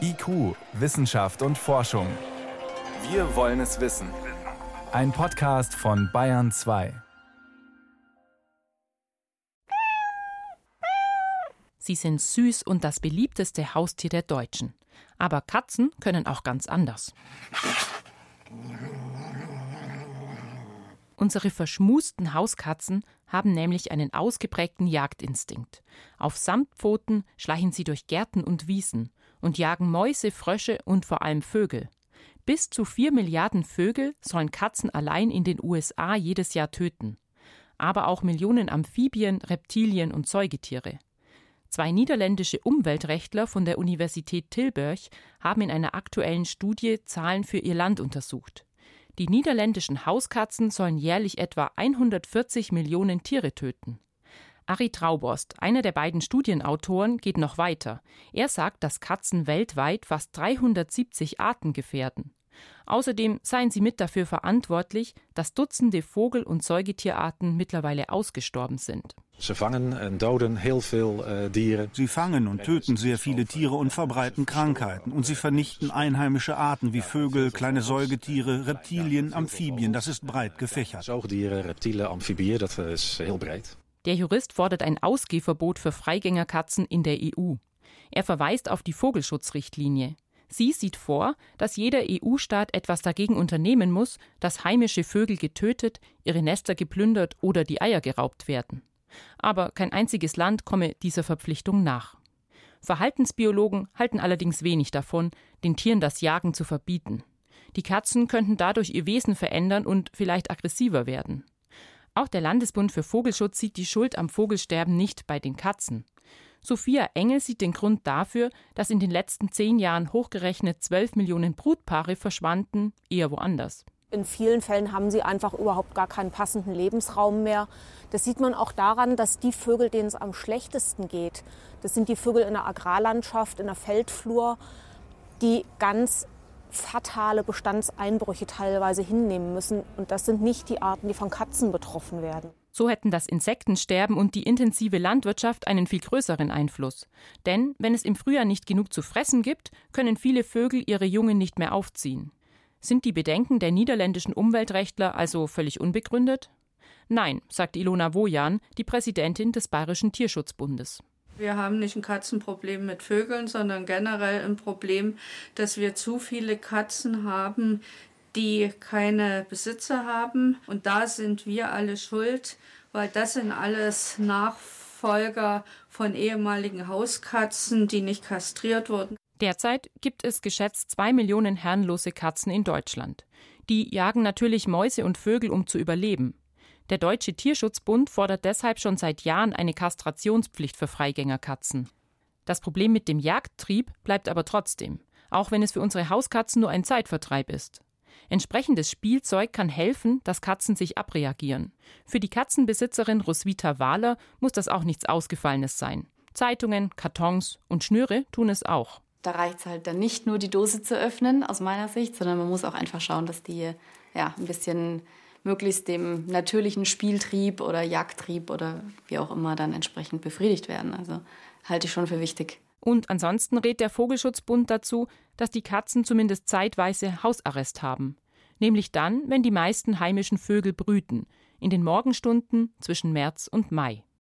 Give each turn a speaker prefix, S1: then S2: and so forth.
S1: IQ, Wissenschaft und Forschung. Wir wollen es wissen. Ein Podcast von Bayern 2.
S2: Sie sind süß und das beliebteste Haustier der Deutschen. Aber Katzen können auch ganz anders. Unsere verschmusten Hauskatzen haben nämlich einen ausgeprägten Jagdinstinkt. Auf Samtpfoten schleichen sie durch Gärten und Wiesen und jagen Mäuse, Frösche und vor allem Vögel. Bis zu vier Milliarden Vögel sollen Katzen allein in den USA jedes Jahr töten. Aber auch Millionen Amphibien, Reptilien und Säugetiere. Zwei niederländische Umweltrechtler von der Universität Tilburg haben in einer aktuellen Studie Zahlen für ihr Land untersucht. Die niederländischen Hauskatzen sollen jährlich etwa 140 Millionen Tiere töten. Ari Trauborst, einer der beiden Studienautoren, geht noch weiter. Er sagt, dass Katzen weltweit fast 370 Arten gefährden. Außerdem seien sie mit dafür verantwortlich, dass Dutzende Vogel- und Säugetierarten mittlerweile ausgestorben sind.
S3: Sie fangen und doden heel veel Tiere.
S4: Sie fangen und töten sehr viele Tiere und verbreiten Krankheiten. Und sie vernichten einheimische Arten wie Vögel, kleine Säugetiere, Reptilien, Amphibien. Das ist breit gefächert.
S3: Zoogdieren, reptielen, amfibieën, dat is heel breed.
S2: Der Jurist fordert ein Ausgehverbot für Freigängerkatzen in der EU. Er verweist auf die Vogelschutzrichtlinie. Sie sieht vor, dass jeder EU-Staat etwas dagegen unternehmen muss, dass heimische Vögel getötet, ihre Nester geplündert oder die Eier geraubt werden. Aber kein einziges Land komme dieser Verpflichtung nach. Verhaltensbiologen halten allerdings wenig davon, den Tieren das Jagen zu verbieten. Die Katzen könnten dadurch ihr Wesen verändern und vielleicht aggressiver werden. Auch der Landesbund für Vogelschutz sieht die Schuld am Vogelsterben nicht bei den Katzen. Sophia Engel sieht den Grund dafür, dass in den letzten zehn Jahren hochgerechnet zwölf Millionen Brutpaare verschwanden, eher woanders.
S5: In vielen Fällen haben sie einfach überhaupt gar keinen passenden Lebensraum mehr. Das sieht man auch daran, dass die Vögel, denen es am schlechtesten geht, das sind die Vögel in der Agrarlandschaft, in der Feldflur, die ganz fatale Bestandseinbrüche teilweise hinnehmen müssen. Und das sind nicht die Arten, die von Katzen betroffen werden.
S2: So hätten das Insektensterben und die intensive Landwirtschaft einen viel größeren Einfluss. Denn wenn es im Frühjahr nicht genug zu fressen gibt, können viele Vögel ihre Jungen nicht mehr aufziehen. Sind die Bedenken der niederländischen Umweltrechtler also völlig unbegründet? Nein, sagt Ilona Wojan, die Präsidentin des Bayerischen Tierschutzbundes.
S6: Wir haben nicht ein Katzenproblem mit Vögeln, sondern generell ein Problem, dass wir zu viele Katzen haben, die keine Besitzer haben. Und da sind wir alle schuld, weil das sind alles Nachfolger von ehemaligen Hauskatzen, die nicht kastriert wurden.
S2: Derzeit gibt es geschätzt zwei Millionen herrenlose Katzen in Deutschland. Die jagen natürlich Mäuse und Vögel, um zu überleben. Der Deutsche Tierschutzbund fordert deshalb schon seit Jahren eine Kastrationspflicht für Freigängerkatzen. Das Problem mit dem Jagdtrieb bleibt aber trotzdem, auch wenn es für unsere Hauskatzen nur ein Zeitvertreib ist. Entsprechendes Spielzeug kann helfen, dass Katzen sich abreagieren. Für die Katzenbesitzerin Roswitha Wahler muss das auch nichts Ausgefallenes sein. Zeitungen, Kartons und Schnüre tun es auch.
S7: Da reicht es halt dann nicht nur, die Dose zu öffnen, aus meiner Sicht, sondern man muss auch einfach schauen, dass die ja, ein bisschen möglichst dem natürlichen Spieltrieb oder Jagdtrieb oder wie auch immer dann entsprechend befriedigt werden. Also halte ich schon für wichtig.
S2: Und ansonsten rät der Vogelschutzbund dazu, dass die Katzen zumindest zeitweise Hausarrest haben. Nämlich dann, wenn die meisten heimischen Vögel brüten, in den Morgenstunden zwischen März und Mai.